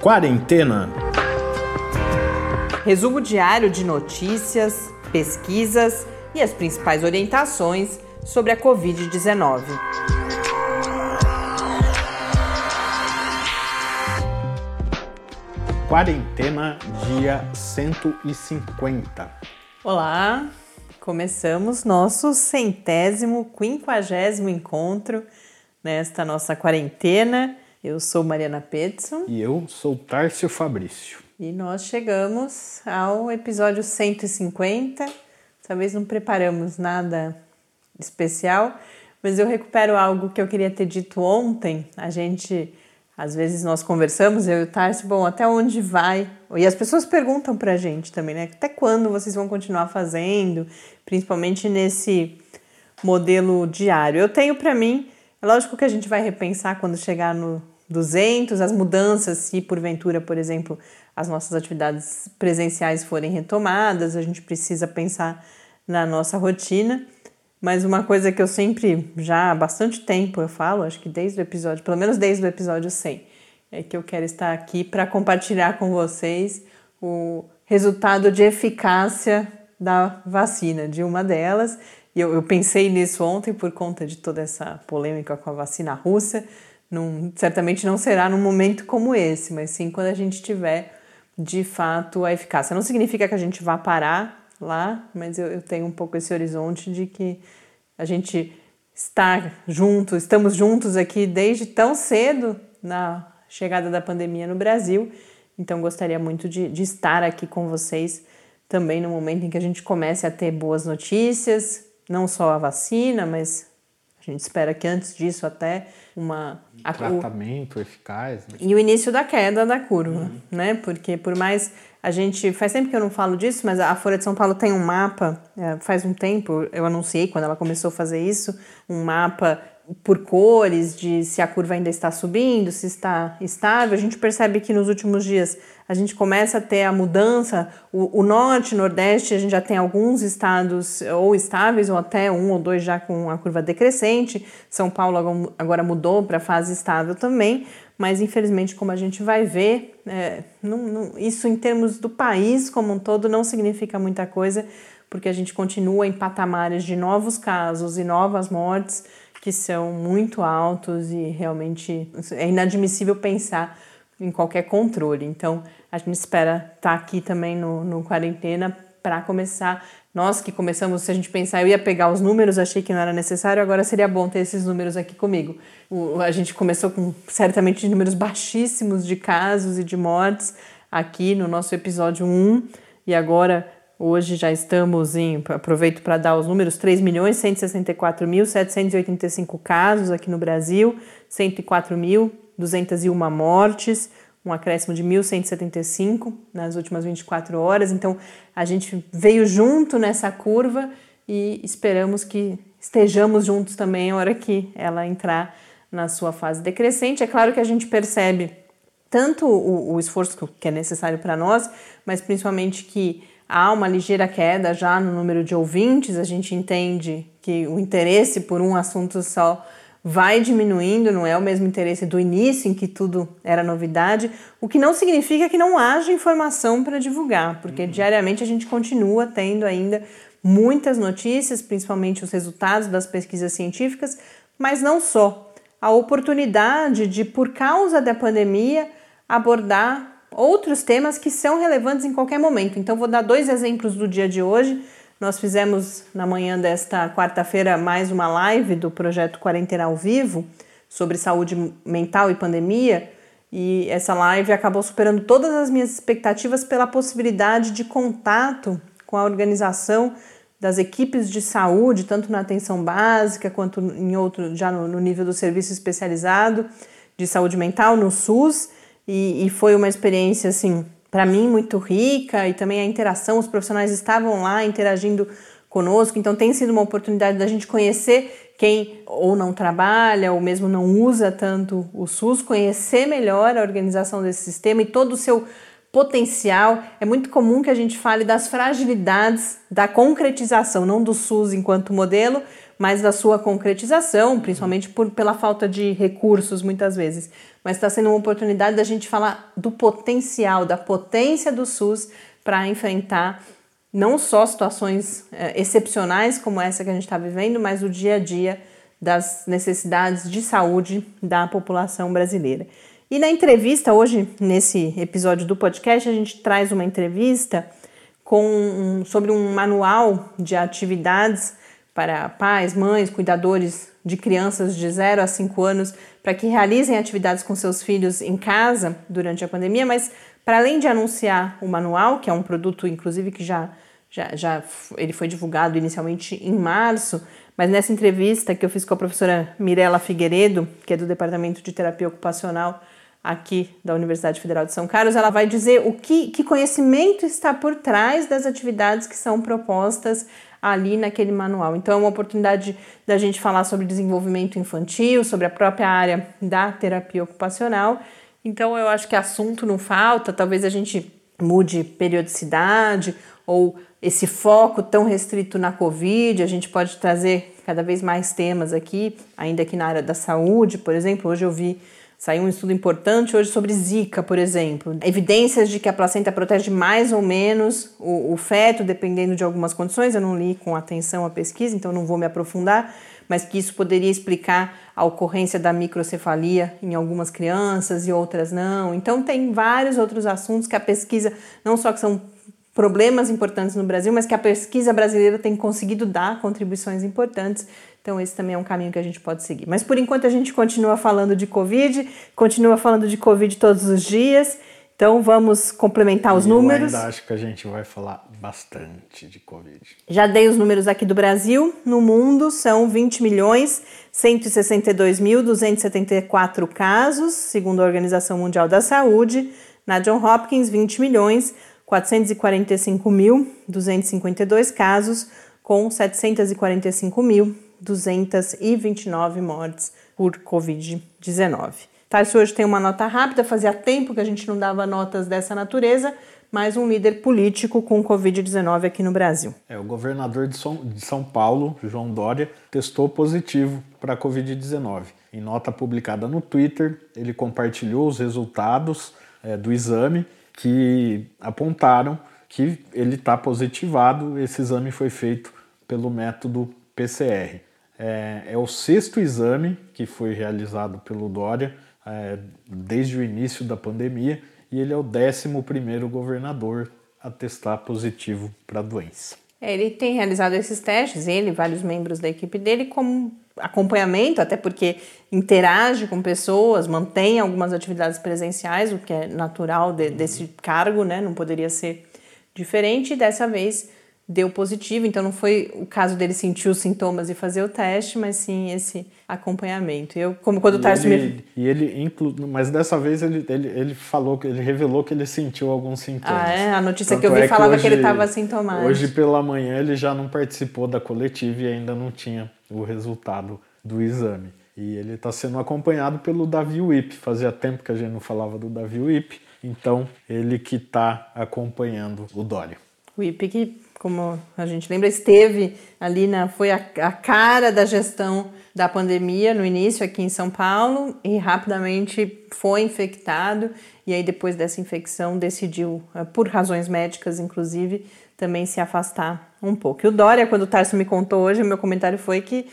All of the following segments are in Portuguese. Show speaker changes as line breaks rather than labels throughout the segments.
Quarentena.
Resumo diário de notícias, pesquisas e as principais orientações sobre a Covid-19.
Quarentena, dia 150.
Olá, começamos nosso centésimo, quinquagésimo encontro nesta nossa quarentena. Eu sou Mariana Petson.
E eu sou Tárcio Fabrício.
E nós chegamos ao episódio 150. Talvez não preparamos nada especial, mas eu recupero algo que eu queria ter dito ontem. A gente, às vezes, nós conversamos, eu e o Tarso, bom, até onde vai? E as pessoas perguntam pra gente também, né? Até quando vocês vão continuar fazendo, principalmente nesse modelo diário? Eu tenho para mim, é lógico que a gente vai repensar quando chegar no 200, as mudanças, se porventura, por exemplo, as nossas atividades presenciais forem retomadas, a gente precisa pensar na nossa rotina. Mas uma coisa que eu sempre, já há bastante tempo, eu falo, acho que desde o episódio, pelo menos desde o episódio 100, é que eu quero estar aqui para compartilhar com vocês o resultado de eficácia da vacina, de uma delas. E eu, eu pensei nisso ontem por conta de toda essa polêmica com a vacina russa. Num, certamente não será num momento como esse, mas sim quando a gente tiver de fato a eficácia. Não significa que a gente vá parar lá, mas eu, eu tenho um pouco esse horizonte de que a gente está junto, estamos juntos aqui desde tão cedo na chegada da pandemia no Brasil. Então gostaria muito de, de estar aqui com vocês também no momento em que a gente comece a ter boas notícias, não só a vacina, mas a gente espera que antes disso até uma
um tratamento o, eficaz
né? e o início da queda da curva, uhum. né? Porque por mais a gente faz tempo que eu não falo disso, mas a Folha de São Paulo tem um mapa é, faz um tempo eu anunciei quando ela começou a fazer isso um mapa por cores de se a curva ainda está subindo, se está estável. A gente percebe que nos últimos dias a gente começa a ter a mudança. O, o norte, nordeste, a gente já tem alguns estados ou estáveis, ou até um ou dois já com a curva decrescente. São Paulo agora mudou para fase estável também, mas infelizmente, como a gente vai ver, é, não, não, isso em termos do país como um todo não significa muita coisa, porque a gente continua em patamares de novos casos e novas mortes que são muito altos e realmente é inadmissível pensar em qualquer controle. Então, a gente espera estar tá aqui também no, no quarentena para começar. Nós que começamos, se a gente pensar, eu ia pegar os números, achei que não era necessário, agora seria bom ter esses números aqui comigo. O, a gente começou com certamente números baixíssimos de casos e de mortes aqui no nosso episódio 1 e agora Hoje já estamos em, aproveito para dar os números, 3.164.785 casos aqui no Brasil, 104.201 mortes, um acréscimo de 1.175 nas últimas 24 horas. Então, a gente veio junto nessa curva e esperamos que estejamos juntos também a hora que ela entrar na sua fase decrescente. É claro que a gente percebe tanto o, o esforço que é necessário para nós, mas principalmente que há uma ligeira queda já no número de ouvintes, a gente entende que o interesse por um assunto só vai diminuindo, não é o mesmo interesse do início em que tudo era novidade, o que não significa que não haja informação para divulgar, porque uhum. diariamente a gente continua tendo ainda muitas notícias, principalmente os resultados das pesquisas científicas, mas não só. A oportunidade de, por causa da pandemia, abordar outros temas que são relevantes em qualquer momento. Então, vou dar dois exemplos do dia de hoje. Nós fizemos na manhã desta quarta-feira mais uma live do projeto Quarentena ao Vivo sobre saúde mental e pandemia. E essa live acabou superando todas as minhas expectativas pela possibilidade de contato com a organização das equipes de saúde, tanto na atenção básica quanto em outro, já no, no nível do serviço especializado de saúde mental, no SUS e, e foi uma experiência assim para mim muito rica e também a interação, os profissionais estavam lá interagindo conosco, então tem sido uma oportunidade da gente conhecer quem ou não trabalha ou mesmo não usa tanto o SUS, conhecer melhor a organização desse sistema e todo o seu potencial. É muito comum que a gente fale das fragilidades da concretização, não do SUS enquanto modelo, mais da sua concretização, principalmente por, pela falta de recursos muitas vezes. Mas está sendo uma oportunidade da gente falar do potencial, da potência do SUS para enfrentar não só situações é, excepcionais como essa que a gente está vivendo, mas o dia a dia das necessidades de saúde da população brasileira. E na entrevista, hoje, nesse episódio do podcast, a gente traz uma entrevista com sobre um manual de atividades para pais, mães, cuidadores de crianças de 0 a 5 anos para que realizem atividades com seus filhos em casa durante a pandemia, mas para além de anunciar o manual, que é um produto inclusive que já já, já ele foi divulgado inicialmente em março, mas nessa entrevista que eu fiz com a professora Mirela Figueiredo, que é do Departamento de Terapia Ocupacional aqui da Universidade Federal de São Carlos, ela vai dizer o que, que conhecimento está por trás das atividades que são propostas ali naquele manual. Então é uma oportunidade da gente falar sobre desenvolvimento infantil, sobre a própria área da terapia ocupacional. Então eu acho que assunto não falta, talvez a gente mude periodicidade ou esse foco tão restrito na Covid, a gente pode trazer cada vez mais temas aqui, ainda aqui na área da saúde, por exemplo. Hoje eu vi Saiu um estudo importante hoje sobre Zika, por exemplo. Evidências de que a placenta protege mais ou menos o, o, feto, dependendo de algumas condições. Eu não li com atenção a pesquisa, então não vou me aprofundar, mas que isso poderia explicar a ocorrência da microcefalia em algumas crianças e outras não. Então tem vários outros assuntos que a pesquisa, não só que são problemas importantes no Brasil, mas que a pesquisa brasileira tem conseguido dar contribuições importantes então, esse também é um caminho que a gente pode seguir. Mas por enquanto a gente continua falando de Covid, continua falando de Covid todos os dias. Então vamos complementar os
e
números.
Eu ainda acho que a gente vai falar bastante de Covid.
Já dei os números aqui do Brasil. No mundo são 20 milhões 162.274 casos, segundo a Organização Mundial da Saúde. Na John Hopkins, 20 milhões 445.252 casos, com 745 mil 229 mortes por Covid-19. Tarso hoje tem uma nota rápida, fazia tempo que a gente não dava notas dessa natureza, mais um líder político com Covid-19 aqui no Brasil.
É, o governador de São, de São Paulo, João Dória, testou positivo para a Covid-19. Em nota publicada no Twitter, ele compartilhou os resultados é, do exame que apontaram que ele está positivado. Esse exame foi feito pelo método PCR. É, é o sexto exame que foi realizado pelo Dória é, desde o início da pandemia e ele é o décimo primeiro governador a testar positivo para a doença.
É, ele tem realizado esses testes, ele e vários membros da equipe dele, como acompanhamento, até porque interage com pessoas, mantém algumas atividades presenciais, o que é natural de, desse cargo, né? Não poderia ser diferente. E dessa vez deu positivo, então não foi o caso dele sentir os sintomas e fazer o teste, mas sim esse acompanhamento. Eu, como quando o Tarso
me... E ele, inclu... mas dessa vez ele, ele, ele falou, que ele revelou que ele sentiu alguns sintomas.
Ah, é? A notícia Tanto que eu vi é falava que, hoje, que ele estava sintomático.
Hoje pela manhã ele já não participou da coletiva e ainda não tinha o resultado do exame. E ele está sendo acompanhado pelo Davi Wip. Fazia tempo que a gente não falava do Davi Wip, então ele que está acompanhando o Dória.
O Wip que como a gente lembra, esteve ali na foi a, a, cara da gestão da pandemia no início aqui em São Paulo e rapidamente foi infectado e aí depois dessa infecção decidiu, eh, por razões médicas inclusive, também se afastar um pouco. E o Dória, quando o Tarso me contou hoje, o meu comentário foi que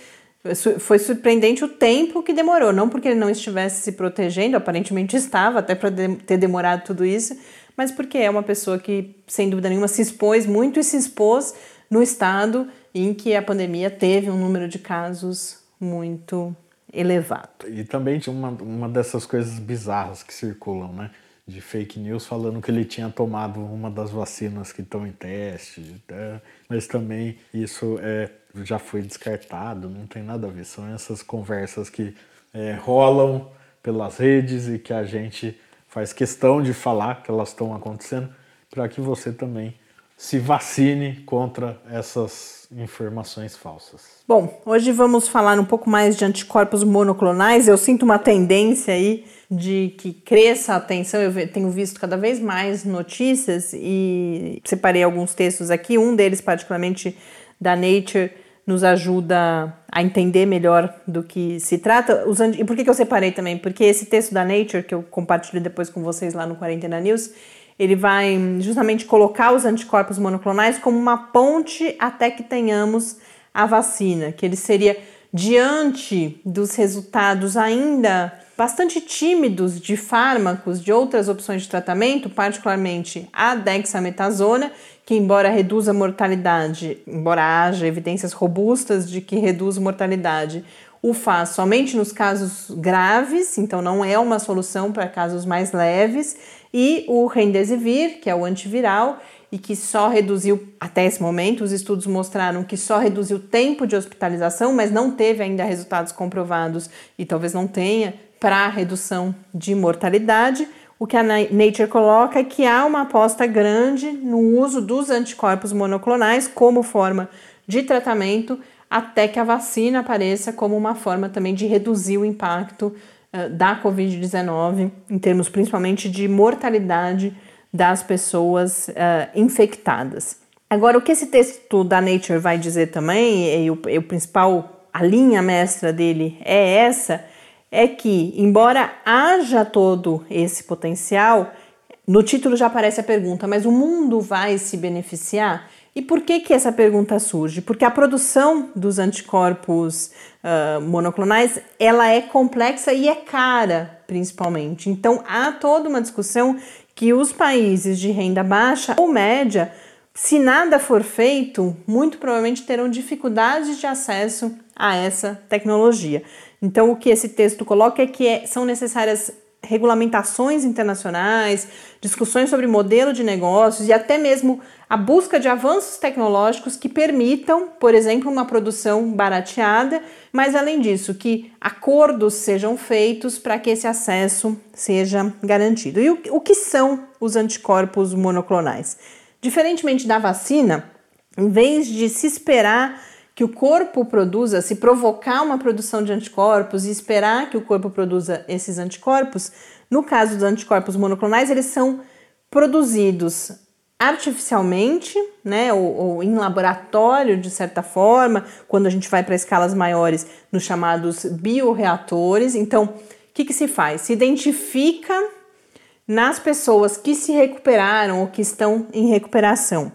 foi surpreendente o tempo que demorou, não porque ele não estivesse se protegendo, aparentemente estava, até para ter demorado tudo isso, mas porque é uma pessoa que, sem dúvida nenhuma, se expôs muito e se expôs no estado em que a pandemia teve um número de casos muito elevado.
E também tinha uma, uma dessas coisas bizarras que circulam, né? De fake news falando que ele tinha tomado uma das vacinas que estão em teste, né? mas também isso é, já foi descartado, não tem nada a ver. São essas conversas que é, rolam pelas redes e que a gente faz questão de falar que elas estão acontecendo para que você também se vacine contra essas informações falsas.
Bom, hoje vamos falar um pouco mais de anticorpos monoclonais. Eu sinto uma tendência aí de que cresça a atenção. Eu tenho visto cada vez mais notícias e separei alguns textos aqui. Um deles, particularmente da Nature, nos ajuda a entender melhor do que se trata. E por que, que eu separei também? Porque esse texto da Nature, que eu compartilho depois com vocês lá no Quarentena News, ele vai justamente colocar os anticorpos monoclonais como uma ponte até que tenhamos a vacina, que ele seria diante dos resultados ainda bastante tímidos de fármacos, de outras opções de tratamento, particularmente a dexametasona, que embora reduza a mortalidade, embora haja evidências robustas de que reduz mortalidade, o faz somente nos casos graves, então não é uma solução para casos mais leves, e o Remdesivir, que é o antiviral, e que só reduziu, até esse momento, os estudos mostraram que só reduziu o tempo de hospitalização, mas não teve ainda resultados comprovados e talvez não tenha para a redução de mortalidade. O que a Nature coloca é que há uma aposta grande no uso dos anticorpos monoclonais como forma de tratamento até que a vacina apareça como uma forma também de reduzir o impacto uh, da Covid-19, em termos principalmente de mortalidade das pessoas uh, infectadas. Agora, o que esse texto da Nature vai dizer também, e o, e o principal, a linha mestra dele é essa, é que, embora haja todo esse potencial, no título já aparece a pergunta, mas o mundo vai se beneficiar? E por que, que essa pergunta surge? Porque a produção dos anticorpos uh, monoclonais ela é complexa e é cara, principalmente. Então há toda uma discussão que os países de renda baixa ou média, se nada for feito, muito provavelmente terão dificuldades de acesso a essa tecnologia. Então, o que esse texto coloca é que é, são necessárias regulamentações internacionais, discussões sobre modelo de negócios e até mesmo a busca de avanços tecnológicos que permitam, por exemplo, uma produção barateada, mas além disso, que acordos sejam feitos para que esse acesso seja garantido. E o, o que são os anticorpos monoclonais? Diferentemente da vacina, em vez de se esperar que o corpo produza, se provocar uma produção de anticorpos e esperar que o corpo produza esses anticorpos, no caso dos anticorpos monoclonais, eles são produzidos artificialmente, né, ou, ou, em laboratório de certa forma, quando a gente vai para escalas maiores, nos chamados bioreatores. Então, o que, que se faz? Se identifica nas pessoas que se recuperaram ou que estão em recuperação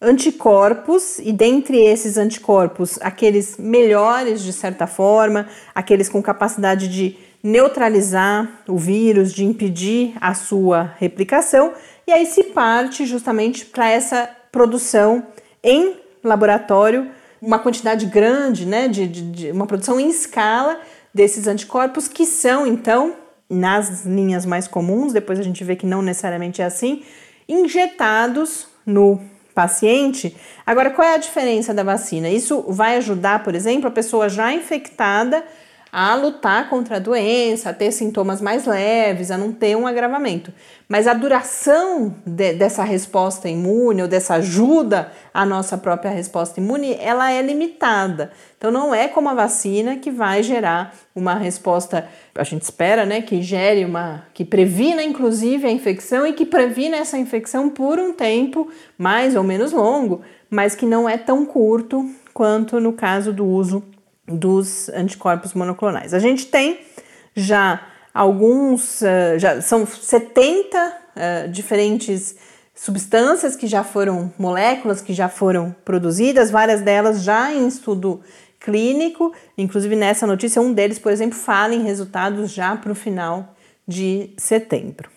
anticorpos, e dentre esses anticorpos, aqueles melhores de certa forma, aqueles com capacidade de neutralizar o vírus, de impedir a sua replicação, e aí se parte justamente para essa produção em laboratório, uma quantidade grande, né, de, de, de, uma produção em escala desses anticorpos que são então nas linhas mais comuns, depois a gente vê que não necessariamente é assim, injetados no paciente. Agora, qual é a diferença da vacina? Isso vai ajudar, por exemplo, a pessoa já infectada a lutar contra a doença, a ter sintomas mais leves, a não ter um agravamento. Mas a duração de, dessa resposta imune ou dessa ajuda à nossa própria resposta imune, ela é limitada. Então não é como a vacina que vai gerar uma resposta, a gente espera, né, que gere uma, que previna inclusive a infecção e que previna essa infecção por um tempo mais ou menos longo, mas que não é tão curto quanto no caso do uso dos anticorpos monoclonais. A gente tem já alguns, uh, já são 70 uh, eh, diferentes substâncias que já foram, moléculas que já foram produzidas, várias delas já em estudo clínico, inclusive nessa notícia, um deles, por exemplo, fala em resultados já para o final de setembro.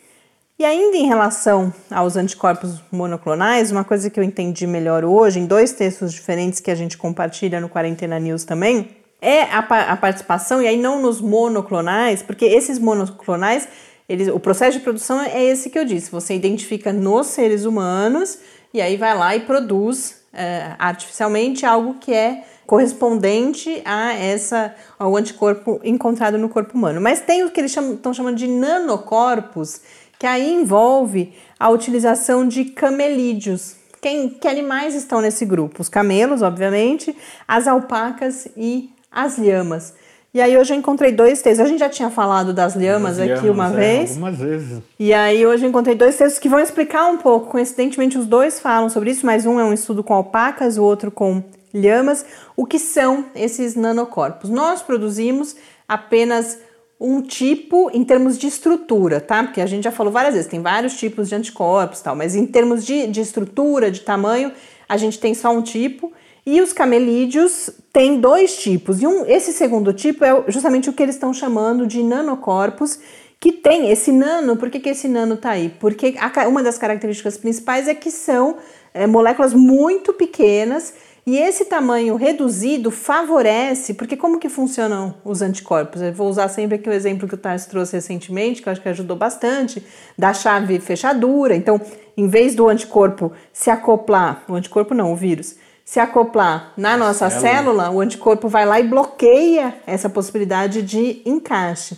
E ainda em relação aos anticorpos monoclonais, uma coisa que eu entendi melhor hoje, em dois textos diferentes que a gente compartilha no Quarentena News também, é a, a participação, e aí não nos monoclonais, porque esses monoclonais, eles, o processo de produção é esse que eu disse: você identifica nos seres humanos e aí vai lá e produz é, artificialmente algo que é correspondente a essa ao anticorpo encontrado no corpo humano. Mas tem o que eles estão chamando de nanocorpos, que aí envolve a utilização de camelídeos. Quem, que animais estão nesse grupo? Os camelos, obviamente, as alpacas e as lhamas. E aí hoje eu encontrei dois textos. A gente já tinha falado das lhamas, lhamas aqui uma
é,
vez.
Algumas vezes.
E aí hoje eu encontrei dois textos que vão explicar um pouco. Coincidentemente, os dois falam sobre isso, mas um é um estudo com alpacas, o outro com lhamas. O que são esses nanocorpos? Nós produzimos apenas um tipo em termos de estrutura, tá? Porque a gente já falou várias vezes, tem vários tipos de anticorpos tal, mas em termos de, de estrutura, de tamanho, a gente tem só um tipo. E os camelídeos têm dois tipos. E um, esse segundo tipo é justamente o que eles estão chamando de nanocorpos, que tem esse nano. Por que, que esse nano está aí? Porque a, uma das características principais é que são é, moléculas muito pequenas e esse tamanho reduzido favorece, porque como que funcionam os anticorpos? Eu vou usar sempre aqui o exemplo que o Tarso trouxe recentemente, que eu acho que ajudou bastante, da chave fechadura. Então, em vez do anticorpo se acoplar, o anticorpo não, o vírus, se acoplar na nossa célula. célula, o anticorpo vai lá e bloqueia essa possibilidade de encaixe.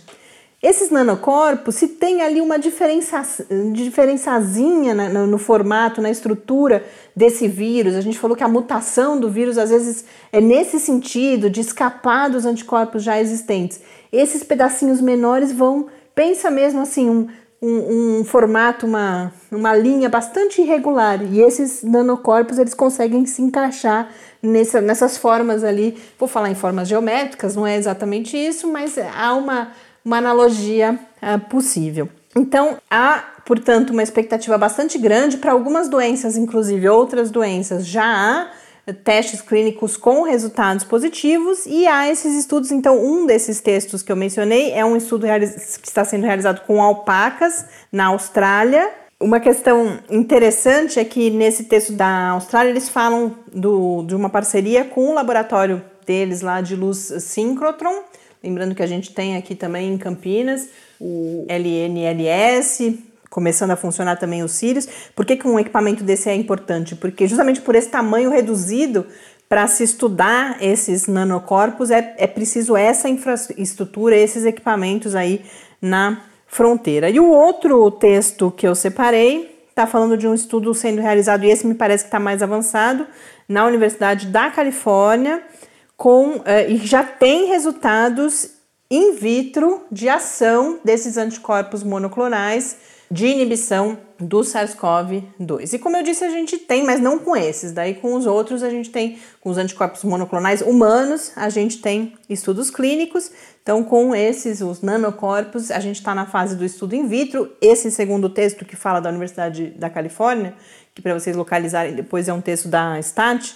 Esses nanocorpos, se tem ali uma diferença, diferençazinha no, no, formato, na estrutura desse vírus, a gente falou que a mutação do vírus às vezes é nesse sentido, de escapar dos anticorpos já existentes. Esses pedacinhos menores vão, pensa mesmo assim, um, um, um formato, uma, uma linha bastante irregular. E esses nanocorpos eles conseguem se encaixar nessa, nessas formas ali. Vou falar em formas geométricas, não é exatamente isso, mas há uma uma analogia uh, possível. Então, há, portanto, uma expectativa bastante grande para algumas doenças, inclusive outras doenças, já há testes clínicos com resultados positivos e há esses estudos. Então, um desses textos que eu mencionei é um estudo que está sendo realizado com alpacas na Austrália. Uma questão interessante é que nesse texto da Austrália eles falam do, de uma parceria com o laboratório deles lá de luz síncrotron Lembrando que a gente tem aqui também em Campinas o LNLS, começando a funcionar também os Sirius. Por que, que um equipamento desse é importante? Porque justamente por esse tamanho reduzido, para se estudar esses nanocorpos, é, é preciso essa infraestrutura, esses equipamentos aí na fronteira. E o outro texto que eu separei está falando de um estudo sendo realizado, e esse me parece que está mais avançado, na Universidade da Califórnia, com uh, e já tem resultados in vitro de ação desses anticorpos monoclonais de inibição do SARS-CoV-2. E como eu disse, a gente tem, mas não com esses, daí com os outros a gente tem, com os anticorpos monoclonais humanos, a gente tem estudos clínicos. Então, com esses, os nanocorpos, a gente está na fase do estudo in vitro. Esse segundo texto que fala da Universidade da Califórnia, que para vocês localizarem depois é um texto da STAT,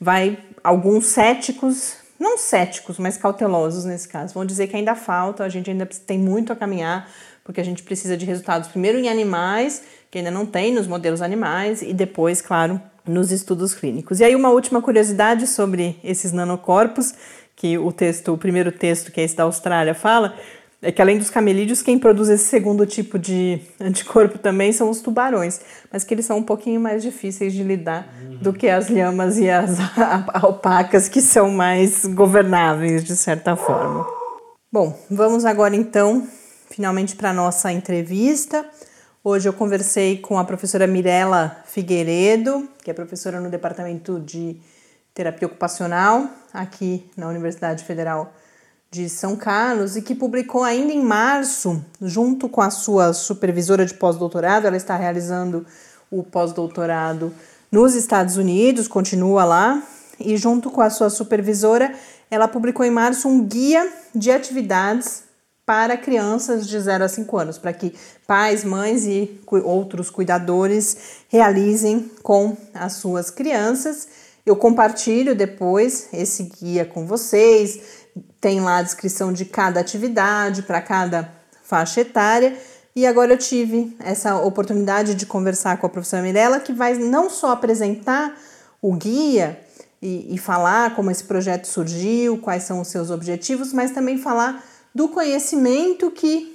vai alguns céticos, não céticos, mas cautelosos nesse caso, vão dizer que ainda falta, a gente ainda tem muito a caminhar, porque a gente precisa de resultados primeiro em animais, que ainda não tem nos modelos animais, e depois, claro, nos estudos clínicos. E aí uma última curiosidade sobre esses nanocorpos, que o texto, o primeiro texto, que é esse da Austrália, fala, é que além dos camelídeos, quem produz esse segundo tipo de anticorpo também são os tubarões, mas que eles são um pouquinho mais difíceis de lidar uhum. do que as lhamas e as alpacas, que são mais governáveis de certa forma. Bom, vamos agora então, finalmente, para a nossa entrevista. Hoje eu conversei com a professora Mirella Figueiredo, que é professora no Departamento de Terapia Ocupacional aqui na Universidade Federal de São Carlos e que publicou ainda em março, junto com a sua supervisora de pós-doutorado. Ela está realizando o pós-doutorado nos Estados Unidos, continua lá, e junto com a sua supervisora, ela publicou em março um guia de atividades para crianças de 0 a 5 anos, para que pais, mães e outros cuidadores realizem com as suas crianças. Eu compartilho depois esse guia com vocês tem lá a descrição de cada atividade para cada faixa etária. E agora eu tive essa oportunidade de conversar com a professora Mirella, que vai não só apresentar o guia e, e, falar como esse projeto surgiu, quais são os seus objetivos, mas também falar do conhecimento que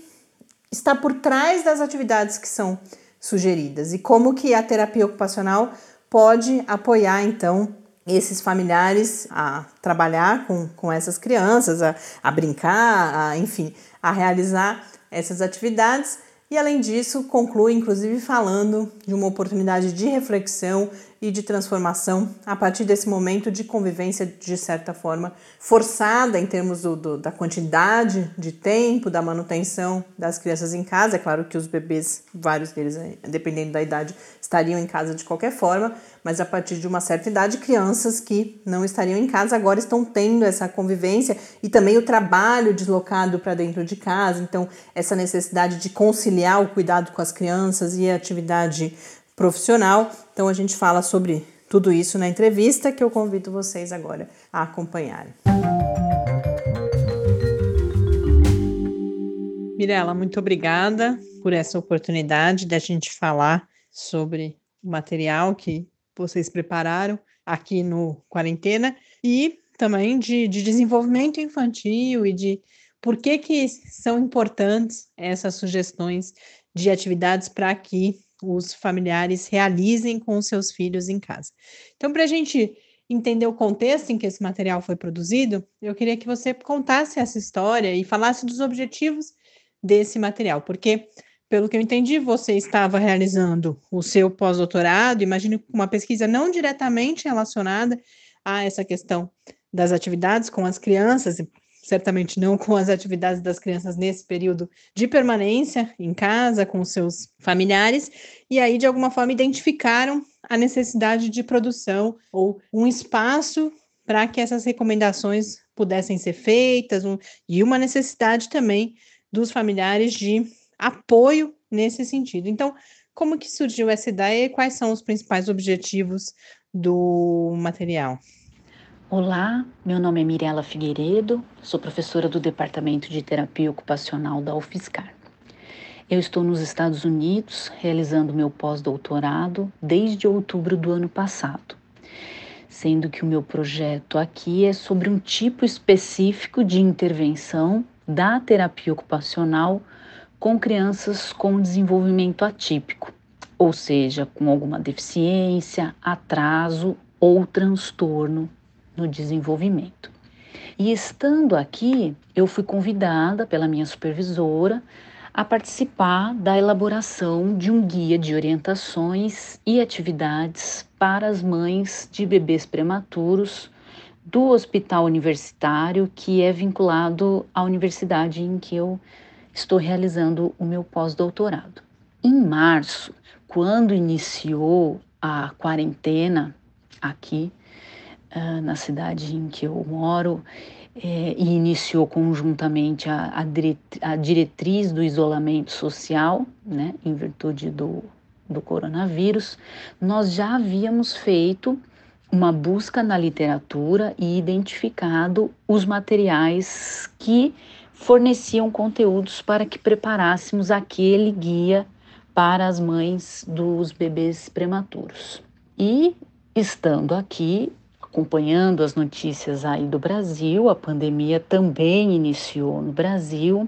está por trás das atividades que são sugeridas e como que a terapia ocupacional pode apoiar então esses familiares a trabalhar com, com essas crianças, a, a brincar, a, enfim, a realizar essas atividades. E além disso, conclui inclusive falando de uma oportunidade de reflexão, e de transformação a partir desse momento de convivência, de certa forma, forçada em termos do, do, da quantidade de tempo, da manutenção das crianças em casa. É claro que os bebês, vários deles, dependendo da idade, estariam em casa de qualquer forma, mas a partir de uma certa idade, crianças que não estariam em casa agora estão tendo essa convivência e também o trabalho deslocado para dentro de casa. Então, essa necessidade de conciliar o cuidado com as crianças e a atividade profissional. Então, a gente fala sobre tudo isso na entrevista que eu convido vocês agora a acompanharem. Mirela, muito obrigada por essa oportunidade da gente falar sobre o material que vocês prepararam aqui no Quarentena e também de, de desenvolvimento infantil e de por que, que são importantes essas sugestões de atividades para que os familiares realizem com seus filhos em casa. Então, para a gente entender o contexto em que esse material foi produzido, eu queria que você contasse essa história e falasse dos objetivos desse material, porque pelo que eu entendi, você estava realizando o seu pós-doutorado, imagino uma pesquisa não diretamente relacionada a essa questão das atividades com as crianças, certamente não com as atividades das crianças nesse período de permanência em casa com seus familiares, e aí de alguma forma identificaram a necessidade de produção ou um espaço para que essas recomendações pudessem ser feitas, um, e uma necessidade também dos familiares de apoio nesse sentido. Então, como que surgiu essa ideia e quais são os principais objetivos do material?
Olá, meu nome é Mirela Figueiredo, sou professora do Departamento de Terapia Ocupacional da UFSCar. Eu estou nos Estados Unidos realizando meu pós-doutorado desde outubro do ano passado, sendo que o meu projeto aqui é sobre um tipo específico de intervenção da terapia ocupacional com crianças com desenvolvimento atípico, ou seja, com alguma deficiência, atraso ou transtorno no desenvolvimento. E estando aqui, eu fui convidada pela minha supervisora a participar da elaboração de um guia de orientações e atividades para as mães de bebês prematuros do hospital universitário que é vinculado à universidade em que eu estou realizando o meu pós-doutorado. Em março, quando iniciou a quarentena aqui uh, na cidade em que eu moro, é, e iniciou conjuntamente a, a, diretriz do isolamento social, né, em virtude do, do coronavírus, nós já havíamos feito uma busca na literatura e identificado os materiais que forneciam conteúdos para que preparássemos aquele guia para as mães dos bebês prematuros. E estando aqui, acompanhando as notícias aí do Brasil, a pandemia também iniciou no Brasil,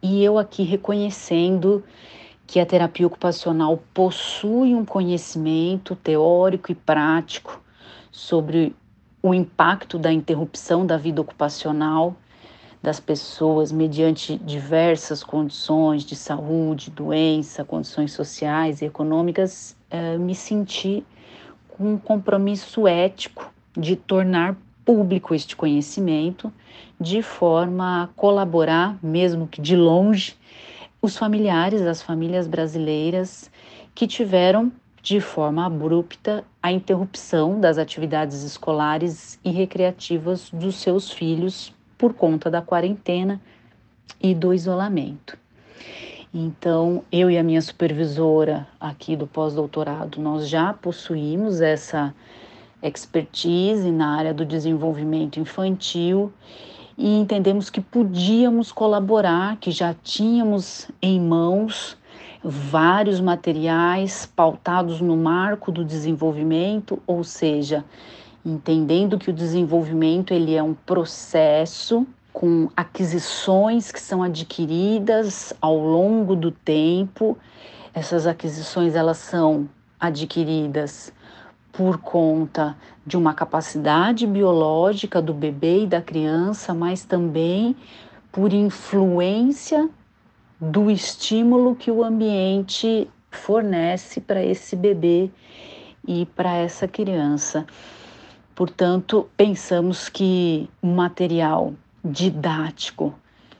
e eu aqui reconhecendo que a terapia ocupacional possui um conhecimento teórico e prático sobre o impacto da interrupção da vida ocupacional das pessoas mediante diversas condições de saúde, doença, condições sociais e econômicas, eh, me senti com um compromisso ético de tornar público este conhecimento, de forma a colaborar, mesmo que de longe, os familiares, as famílias brasileiras que tiveram de forma abrupta a interrupção das atividades escolares e recreativas dos seus filhos por conta da quarentena e do isolamento. Então, eu e a minha supervisora aqui do pós-doutorado, nós já possuímos essa expertise na área do desenvolvimento infantil e entendemos que podíamos colaborar, que já tínhamos em mãos vários materiais pautados no marco do desenvolvimento, ou seja, entendendo que o desenvolvimento ele é um processo com aquisições que são adquiridas ao longo do tempo. Essas aquisições elas são adquiridas por conta de uma capacidade biológica do bebê e da criança, mas também por influência do estímulo que o ambiente fornece para esse bebê e para essa criança. Portanto, pensamos que o material didático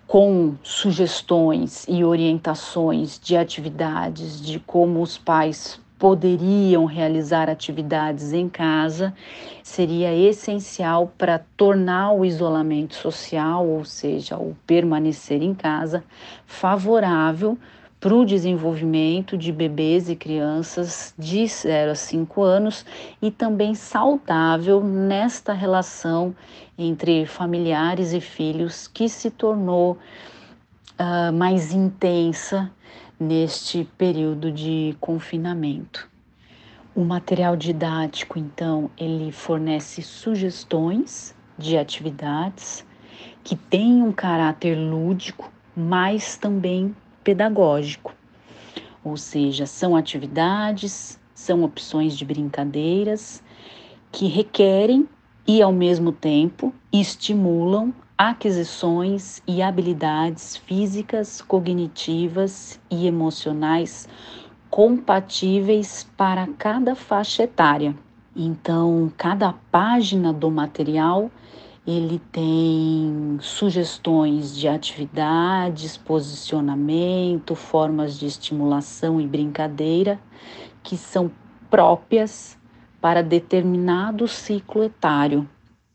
com sugestões e orientações de atividades, de como os pais poderiam realizar atividades em casa, seria essencial para tornar o isolamento social, ou seja, o permanecer em casa, favorável para o desenvolvimento de bebês e crianças de 0 a 5 anos e também saudável nesta relação entre familiares e filhos que se tornou uh, mais intensa neste período de confinamento. O material didático, então, ele fornece sugestões de atividades que têm um caráter lúdico, mas também pedagógico. Ou seja, são atividades, são opções de brincadeiras que requerem e, ao mesmo tempo, estimulam aquisições e habilidades físicas, cognitivas e emocionais compatíveis para cada faixa etária. Então, cada página do material ele tem sugestões de atividades, posicionamento, formas de estimulação e brincadeira que são próprias para determinado ciclo etário.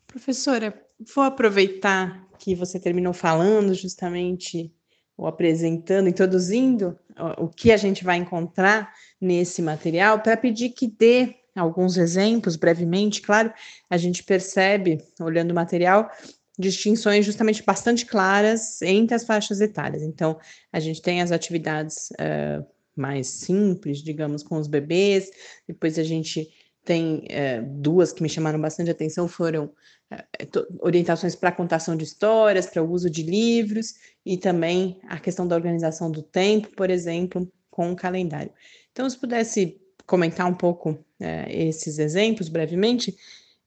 Professora, vou aproveitar que você terminou falando justamente ou apresentando, introduzindo o que a gente vai encontrar nesse material para pedir que dê alguns exemplos brevemente. Claro, a gente percebe, olhando o material, distinções justamente bastante claras entre as faixas etárias. Então, a gente tem as atividades uh, mais simples, digamos, com os bebês, depois a gente tem uh, duas que me chamaram bastante atenção, foram uh, orientações para contação de histórias, para o uso de livros, e também a questão da organização do tempo, por exemplo, com o calendário. Então, se pudesse comentar um pouco é, esses exemplos brevemente.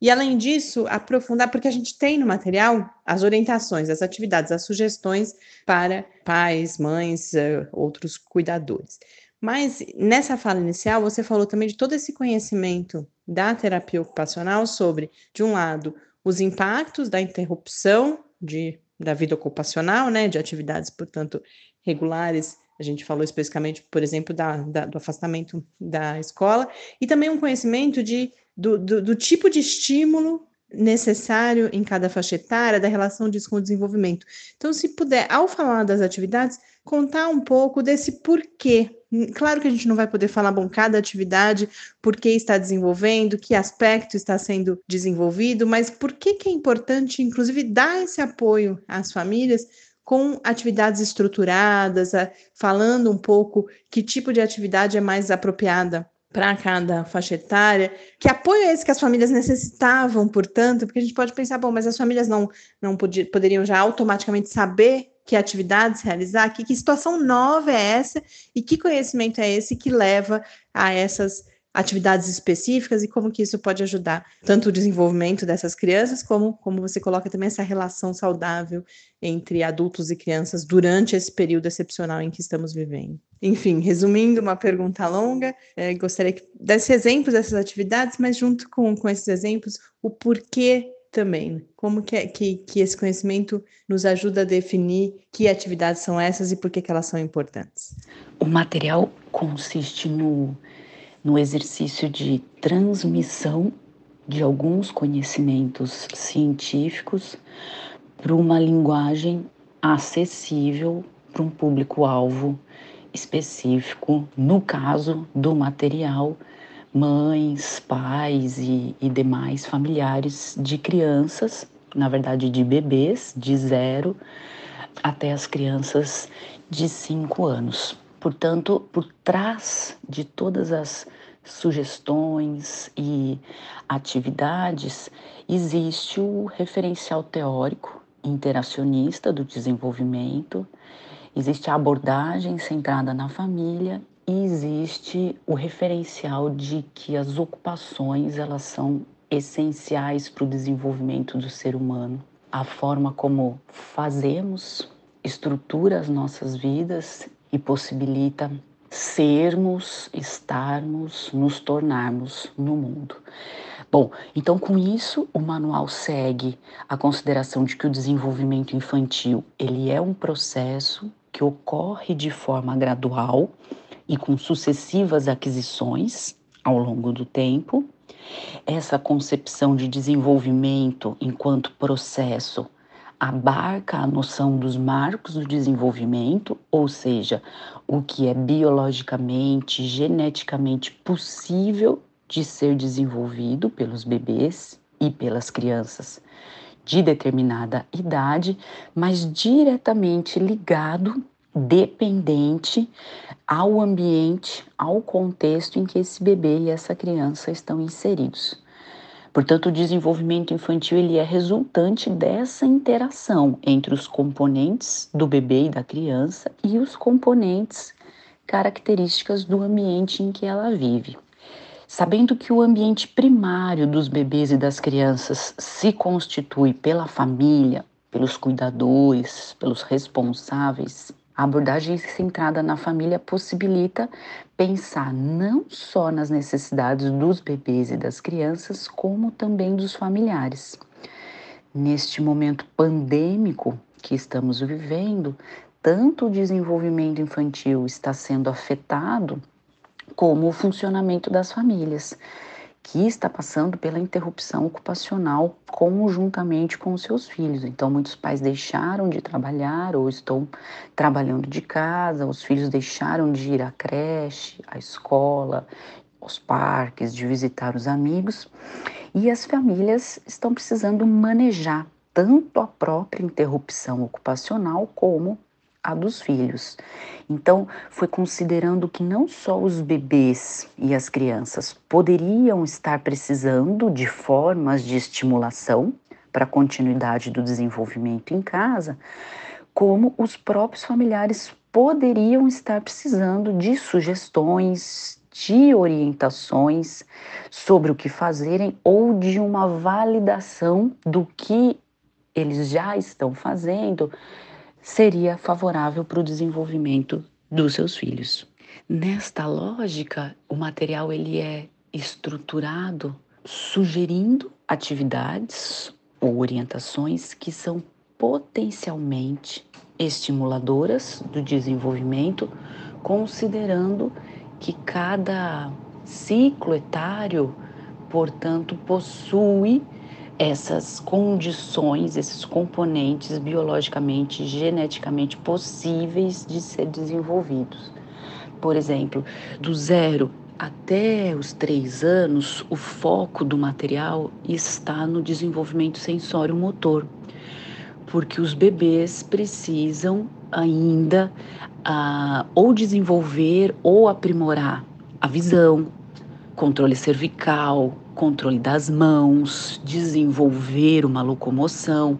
E além disso, aprofundar, porque a gente tem no material as orientações, as atividades, as sugestões para pais, mães, uh, outros cuidadores. Mas nessa fala inicial, você falou também de todo esse conhecimento da terapia ocupacional sobre, de um lado, os impactos da interrupção de, da vida ocupacional, né, de atividades, portanto, regulares a gente falou especificamente, por exemplo, da, da, do afastamento da escola, e também um conhecimento de, do, do, do tipo de estímulo necessário em cada faixa etária, da relação disso com o desenvolvimento. Então, se puder, ao falar das atividades, contar um pouco desse porquê. Claro que a gente não vai poder falar, bom, cada atividade, por que está desenvolvendo, que aspecto está sendo desenvolvido, mas por que, que é importante, inclusive, dar esse apoio às famílias com atividades estruturadas, falando um pouco que tipo de atividade é mais apropriada para cada faixa etária. Que apoio é esse que as famílias necessitavam, portanto? Porque a gente pode pensar, bom, mas as famílias não, não poderiam já automaticamente saber que atividades realizar, que, que situação nova é essa e que conhecimento é esse que leva a essas atividades específicas e como que isso pode ajudar tanto o desenvolvimento dessas crianças, como, como você coloca também essa relação saudável entre adultos e crianças durante esse período excepcional em que estamos vivendo. Enfim, resumindo uma pergunta longa, é, gostaria que desse exemplos dessas atividades, mas junto com, com esses exemplos, o porquê também. Como que, é, que, que esse conhecimento nos ajuda a definir que atividades são essas e por que, que elas são importantes?
O material consiste no no exercício de transmissão de alguns conhecimentos científicos para uma linguagem acessível para um público-alvo específico, no caso do material, mães, pais e, e, demais familiares de crianças, na verdade de bebês de zero até as crianças de cinco anos. Portanto, por trás de todas as sugestões e atividades, existe o referencial teórico interacionista do desenvolvimento, existe a abordagem centrada na família e existe o referencial de que as ocupações elas são essenciais para o desenvolvimento do ser humano. A forma como fazemos estrutura as nossas vidas e possibilita sermos, estarmos, nos tornarmos no mundo. Bom, então com isso o manual segue a consideração de que o desenvolvimento infantil ele é um processo que ocorre de forma gradual e com sucessivas aquisições ao longo do tempo. Essa concepção de desenvolvimento enquanto processo abarca a noção dos marcos do desenvolvimento, ou seja, o que é biologicamente, geneticamente possível de ser desenvolvido pelos bebês e pelas crianças de determinada idade, mas diretamente ligado, dependente ao ambiente, ao contexto em que esse bebê e essa criança estão inseridos. Portanto, o desenvolvimento infantil ele é resultante dessa interação entre os componentes do bebê e da criança e os componentes características do ambiente em que ela vive. Sabendo que o ambiente primário dos bebês e das crianças se constitui pela família, pelos cuidadores, pelos responsáveis a abordagem centrada na família possibilita pensar não só nas necessidades dos bebês e das crianças, como também dos familiares. Neste momento pandêmico que estamos vivendo, tanto o desenvolvimento infantil está sendo afetado, como o funcionamento das famílias que está passando pela interrupção ocupacional conjuntamente com os seus filhos. Então, muitos pais deixaram de trabalhar ou estão trabalhando de casa, os filhos deixaram de ir à creche, à escola, aos parques, de visitar os amigos, e as famílias estão precisando manejar tanto a própria interrupção ocupacional como a dos filhos. Então, foi considerando que não só os bebês e as crianças poderiam estar precisando de formas de estimulação para a continuidade do desenvolvimento em casa, como os próprios familiares poderiam estar precisando de sugestões, de orientações sobre o que fazerem ou de uma validação do que eles já estão fazendo seria favorável para o desenvolvimento dos seus filhos. Nesta lógica, o material ele é estruturado sugerindo atividades ou orientações que são potencialmente estimuladoras do desenvolvimento, considerando que cada ciclo etário, portanto, possui essas condições, esses componentes biologicamente, geneticamente possíveis de ser desenvolvidos. Por exemplo, do zero até os três anos, o foco do material está no desenvolvimento sensório-motor, porque os bebês precisam ainda uh, ou desenvolver ou aprimorar a visão, controle cervical, controle das mãos, desenvolver uma locomoção.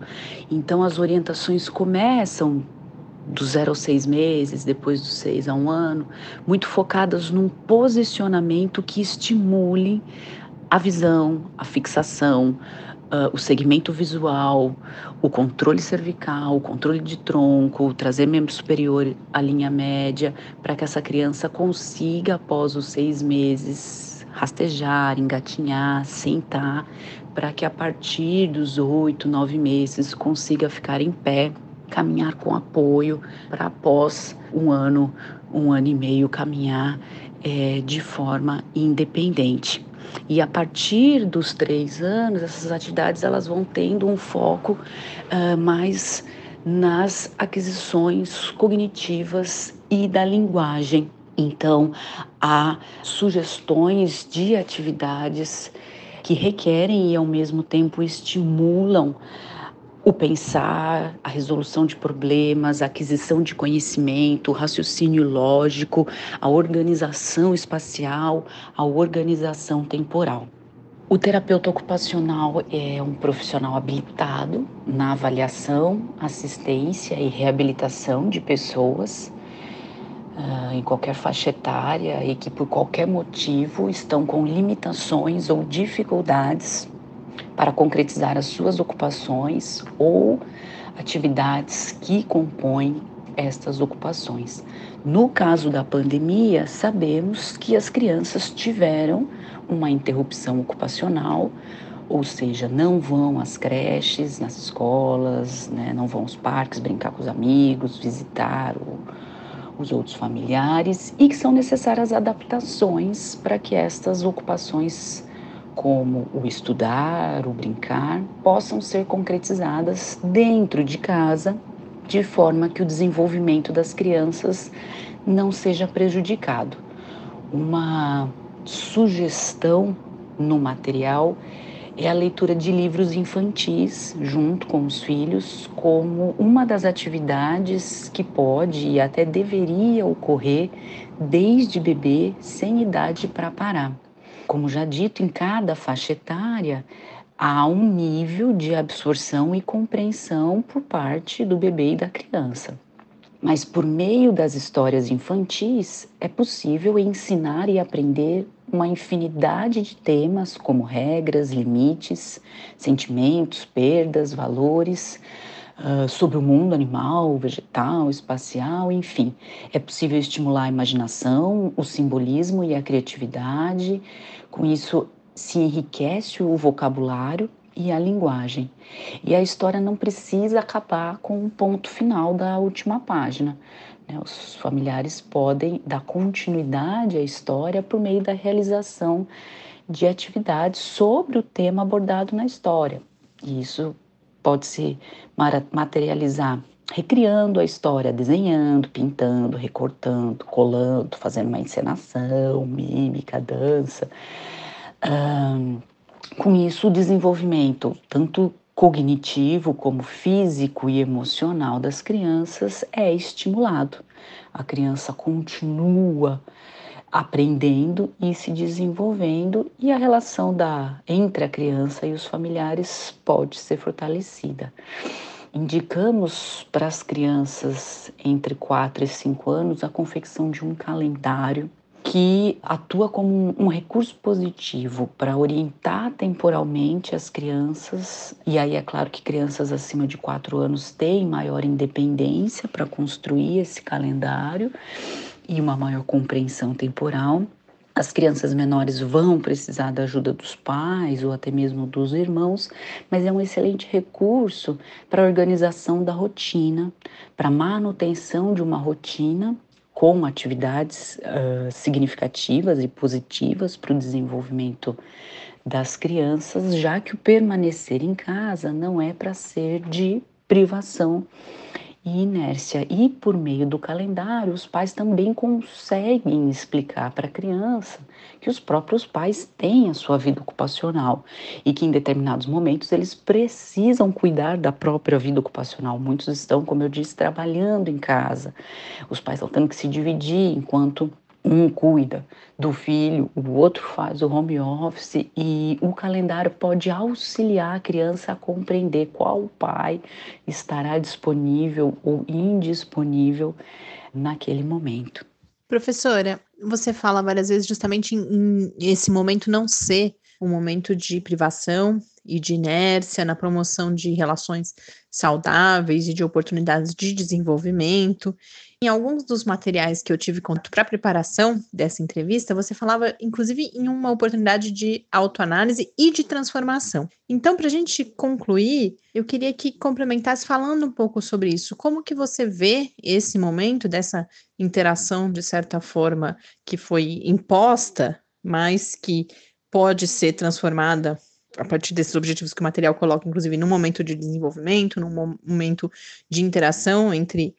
Então, as orientações começam do zero aos seis meses, depois dos seis a um ano, muito focadas num posicionamento que estimule a visão, a fixação, uh, o segmento visual, o controle cervical, o controle de tronco, trazer membro superior à linha média, para que essa criança consiga, após os seis meses, rastejar, engatinhar, sentar, para que a partir dos oito, nove meses consiga ficar em pé, caminhar com apoio, para após um ano, um ano e meio caminhar é, de forma independente. E a partir dos três anos, essas atividades elas vão tendo um foco uh, mais nas aquisições cognitivas e da linguagem então, há sugestões de atividades que requerem e ao mesmo tempo estimulam o pensar, a resolução de problemas, a aquisição de conhecimento, o raciocínio lógico, a organização espacial, a organização temporal. O terapeuta ocupacional é um profissional habilitado na avaliação, assistência e reabilitação de pessoas uh, em qualquer faixa etária e que por qualquer motivo estão com limitações ou dificuldades para concretizar as suas ocupações ou atividades que compõem estas ocupações. No caso da pandemia, sabemos que as crianças tiveram uma interrupção ocupacional, ou seja, não vão às creches, nas escolas, né, não vão aos parques brincar com os amigos, visitar o, os outros familiares e que são necessárias adaptações para que estas ocupações, como o estudar, o brincar, possam ser concretizadas dentro de casa, de forma que o desenvolvimento das crianças não seja prejudicado. Uma sugestão no material é a leitura de livros infantis junto com os filhos, como uma das atividades que pode e até deveria ocorrer desde bebê, sem idade para parar. Como já dito, em cada faixa etária há um nível de absorção e compreensão por parte do bebê e da criança. Mas por meio das histórias infantis é possível ensinar e aprender uma infinidade de temas, como regras, limites, sentimentos, perdas, valores, uh, sobre o mundo animal, vegetal, espacial, enfim. É possível estimular a imaginação, o simbolismo e a criatividade. Com isso, se enriquece o vocabulário e a linguagem. E a história não precisa acabar com o ponto final da última página. Né? Os familiares podem dar continuidade à história por meio da realização de atividades sobre o tema abordado na história. E isso pode se materializar recriando a história, desenhando, pintando, recortando, colando, fazendo uma encenação, mímica, dança. Com isso, o desenvolvimento, tanto cognitivo como físico e emocional das crianças é estimulado. A criança continua aprendendo e se desenvolvendo e a relação da entre a criança e os familiares pode ser fortalecida. Indicamos para as crianças entre 4 e 5 anos a confecção de um calendário que atua como um, recurso positivo para orientar temporalmente as crianças. E aí é claro que crianças acima de 4 anos têm maior independência para construir esse calendário e uma maior compreensão temporal. As crianças menores vão precisar da ajuda dos pais ou até mesmo dos irmãos, mas é um excelente recurso para a organização da rotina, para a manutenção de uma rotina com atividades uh, significativas e positivas para o desenvolvimento das crianças, já que o permanecer em casa não é para ser de privação e inércia. E por meio do calendário, os pais também conseguem explicar para a criança que os próprios pais têm a sua vida ocupacional e que em determinados momentos eles precisam cuidar da própria vida ocupacional. Muitos estão, como eu disse, trabalhando em casa. Os pais estão tendo que se dividir enquanto um cuida do filho, o outro faz o home office e o calendário pode auxiliar a criança a compreender qual pai estará disponível ou indisponível naquele momento.
Professora, você fala várias vezes justamente em, esse momento não ser um momento de privação e de inércia na promoção de relações saudáveis e de oportunidades de desenvolvimento. Em alguns dos materiais que eu tive conto para a preparação dessa entrevista, você falava, inclusive, em uma oportunidade de autoanálise e de transformação. Então, para a gente concluir, eu queria que complementasse falando um pouco sobre isso. Como que você vê esse momento dessa interação, de certa forma, que foi imposta, mas que pode ser transformada a partir desses objetivos que o material coloca, inclusive num momento de desenvolvimento, num momento de interação entre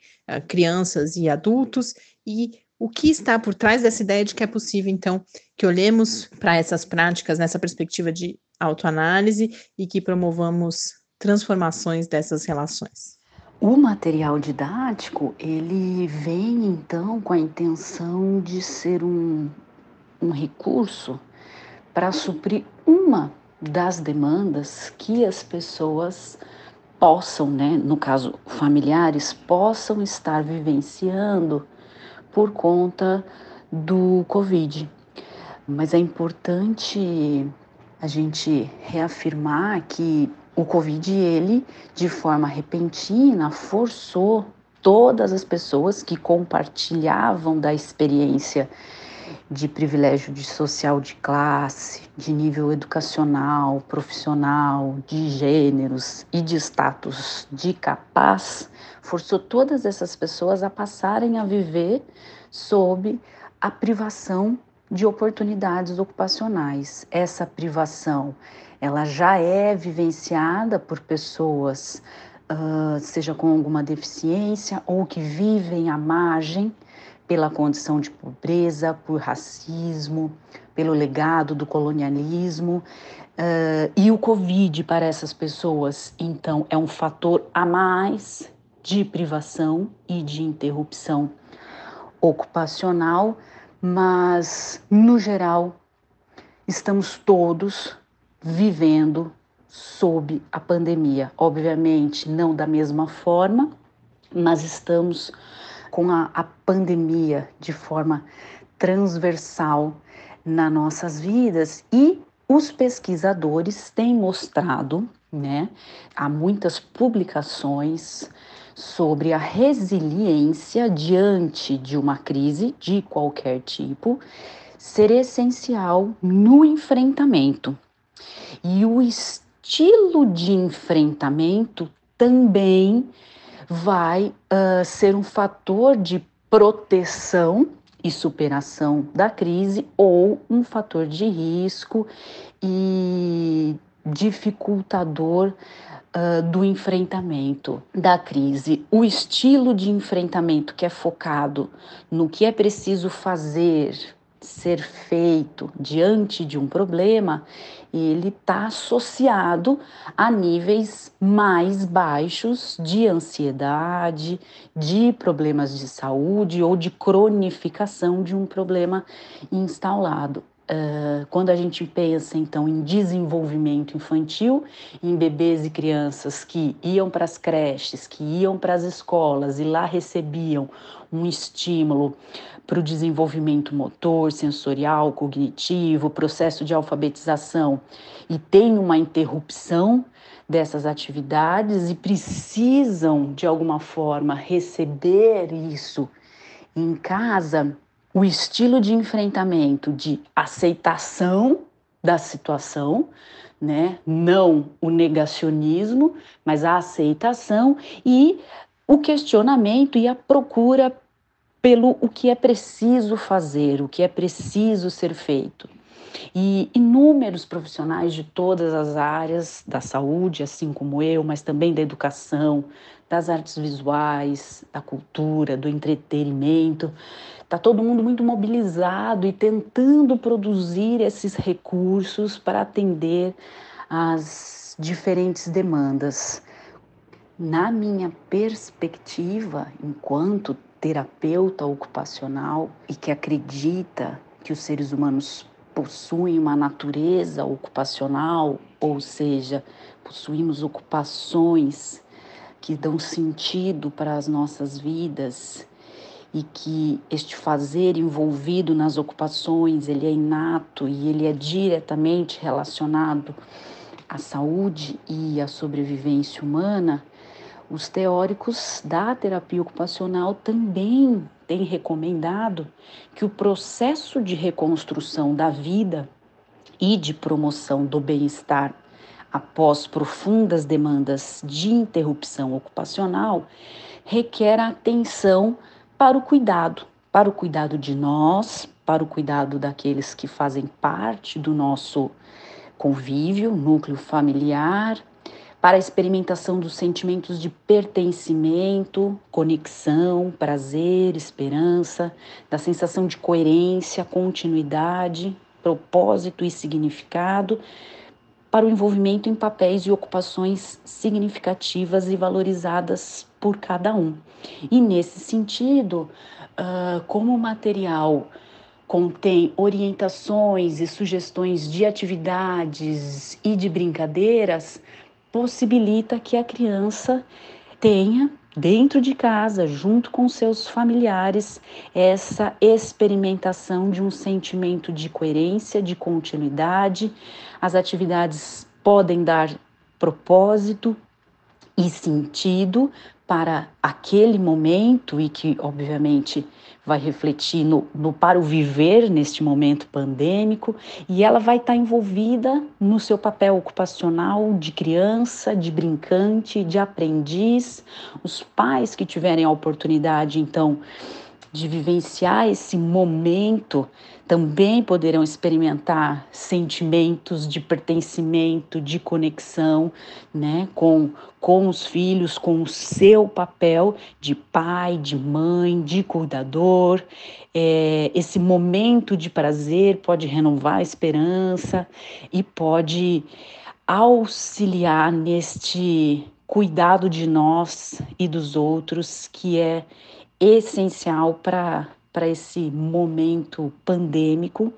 crianças e adultos, e o que está por trás dessa ideia de que é possível, então, que olhemos para essas práticas nessa perspectiva de autoanálise e que promovamos transformações dessas relações.
O material didático, ele vem então com a intenção de ser um, um recurso para suprir uma das demandas que as pessoas possam, né, no caso familiares, possam estar vivenciando por conta do Covid. Mas é importante a gente reafirmar que o Covid, ele, de forma repentina, forçou todas as pessoas que compartilhavam da experiência de privilégio de social de classe, de nível educacional, profissional, de gêneros e de status de capaz, forçou todas essas pessoas a passarem a viver sob a privação de oportunidades ocupacionais. Essa privação, ela já é vivenciada por pessoas uh, seja com alguma deficiência ou que vivem à margem pela condição de pobreza, por racismo, pelo legado do colonialismo. Uh, e o Covid para essas pessoas, então, é um fator a mais de privação e de interrupção ocupacional, mas, no geral, estamos todos vivendo sob a pandemia. Obviamente, não da mesma forma, mas estamos com a, a pandemia de forma transversal nas nossas vidas e os pesquisadores têm mostrado, né, há muitas publicações sobre a resiliência diante de uma crise de qualquer tipo ser essencial no enfrentamento. E o estilo de enfrentamento também vai uh, ser um fator de proteção e superação da crise ou um fator de risco e dificultador uh, do enfrentamento da crise. O estilo de enfrentamento que é focado no que é preciso fazer, ser feito diante de um problema, ele está associado a níveis mais baixos de ansiedade, de problemas de saúde ou de cronificação de um problema instalado. Uh, quando a gente pensa então em desenvolvimento infantil, em bebês e crianças que iam para as creches, que iam para as escolas e lá recebiam um estímulo para o desenvolvimento motor, sensorial, cognitivo, processo de alfabetização e tem uma interrupção dessas atividades e precisam de alguma forma receber isso em casa, o estilo de enfrentamento de aceitação da situação, né? Não o negacionismo, mas a aceitação e o questionamento e a procura pelo o que é preciso fazer, o que é preciso ser feito. E inúmeros profissionais de todas as áreas da saúde, assim como eu, mas também da educação, das artes visuais, da cultura, do entretenimento, está todo mundo muito mobilizado e tentando produzir esses recursos para atender às diferentes demandas. Na minha perspectiva, enquanto terapeuta ocupacional e que acredita que os seres humanos possuem uma natureza ocupacional, ou seja, possuímos ocupações que dão sentido para as nossas vidas e que este fazer envolvido nas ocupações, ele é inato e ele é diretamente relacionado à saúde e à sobrevivência humana, os teóricos da terapia ocupacional também têm recomendado que o processo de reconstrução da vida e de promoção do bem-estar após profundas demandas de interrupção ocupacional requer atenção para o cuidado, para o cuidado de nós, para o cuidado daqueles que fazem parte do nosso convívio, núcleo familiar, para a experimentação dos sentimentos de pertencimento, conexão, prazer, esperança, da sensação de coerência, continuidade, propósito e significado, para o envolvimento em papéis e ocupações significativas e valorizadas por cada um. E nesse sentido, uh, como o material contém orientações e sugestões de atividades e de brincadeiras, possibilita que a criança tenha dentro de casa, junto com seus familiares, essa experimentação de um sentimento de coerência, de continuidade. As atividades podem dar propósito e sentido para aquele momento e que, obviamente, vai refletir no, no, para o viver neste momento pandêmico e ela vai estar envolvida no seu papel ocupacional de criança, de brincante, de aprendiz. Os pais que tiverem a oportunidade, então, de vivenciar esse momento, também poderão experimentar sentimentos de pertencimento, de conexão, né, com, com os filhos, com o seu papel de pai, de mãe, de cuidador. É, esse momento de prazer pode renovar a esperança e pode auxiliar neste cuidado de nós e dos outros que é essencial para esse momento pandêmico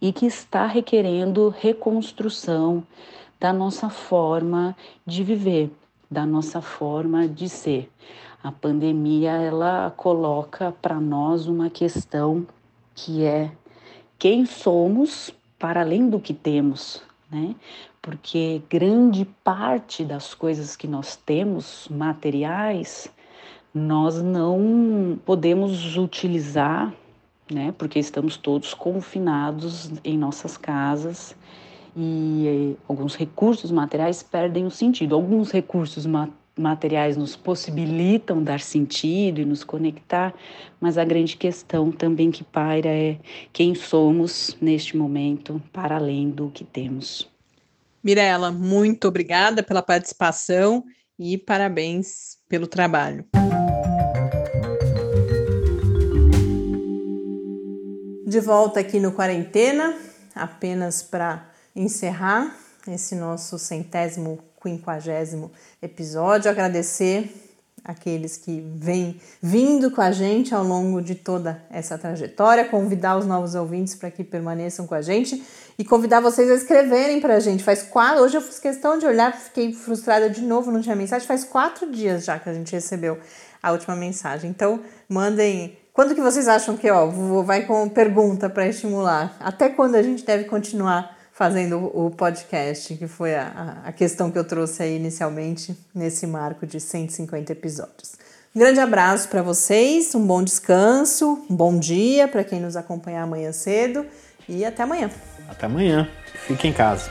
e que está requerendo reconstrução da nossa forma de viver, da nossa forma de ser. A pandemia ela coloca para nós uma questão que é quem somos para além do que temos, né? Porque grande parte das coisas que nós temos materiais nós não podemos utilizar, né, porque estamos todos confinados em nossas casas e eh, alguns recursos materiais perdem o sentido. Alguns recursos ma materiais nos possibilitam dar sentido e nos conectar, mas a grande questão também que paira é quem somos neste momento para além do que temos.
Mirela, muito obrigada pela participação e parabéns pelo trabalho. De volta aqui no Quarentena, apenas para encerrar esse nosso centésimo, quinquagésimo episódio, agradecer aqueles que vêm vindo com a gente ao longo de toda essa trajetória, convidar os novos ouvintes para que permaneçam com a gente e convidar vocês a escreverem para a gente. Faz quatro, hoje eu fiz questão de olhar, fiquei frustrada de novo, não tinha mensagem. Faz quatro dias já que a gente recebeu a última mensagem. Então mandem quando que vocês acham que, ó, vai com pergunta para estimular? Até quando a gente deve continuar fazendo o podcast, que foi a, a questão que eu trouxe aí inicialmente nesse marco de 150 episódios. Um grande abraço para vocês, um bom descanso, um bom dia para quem nos acompanhar amanhã cedo e até amanhã.
Até amanhã. Fique em casa.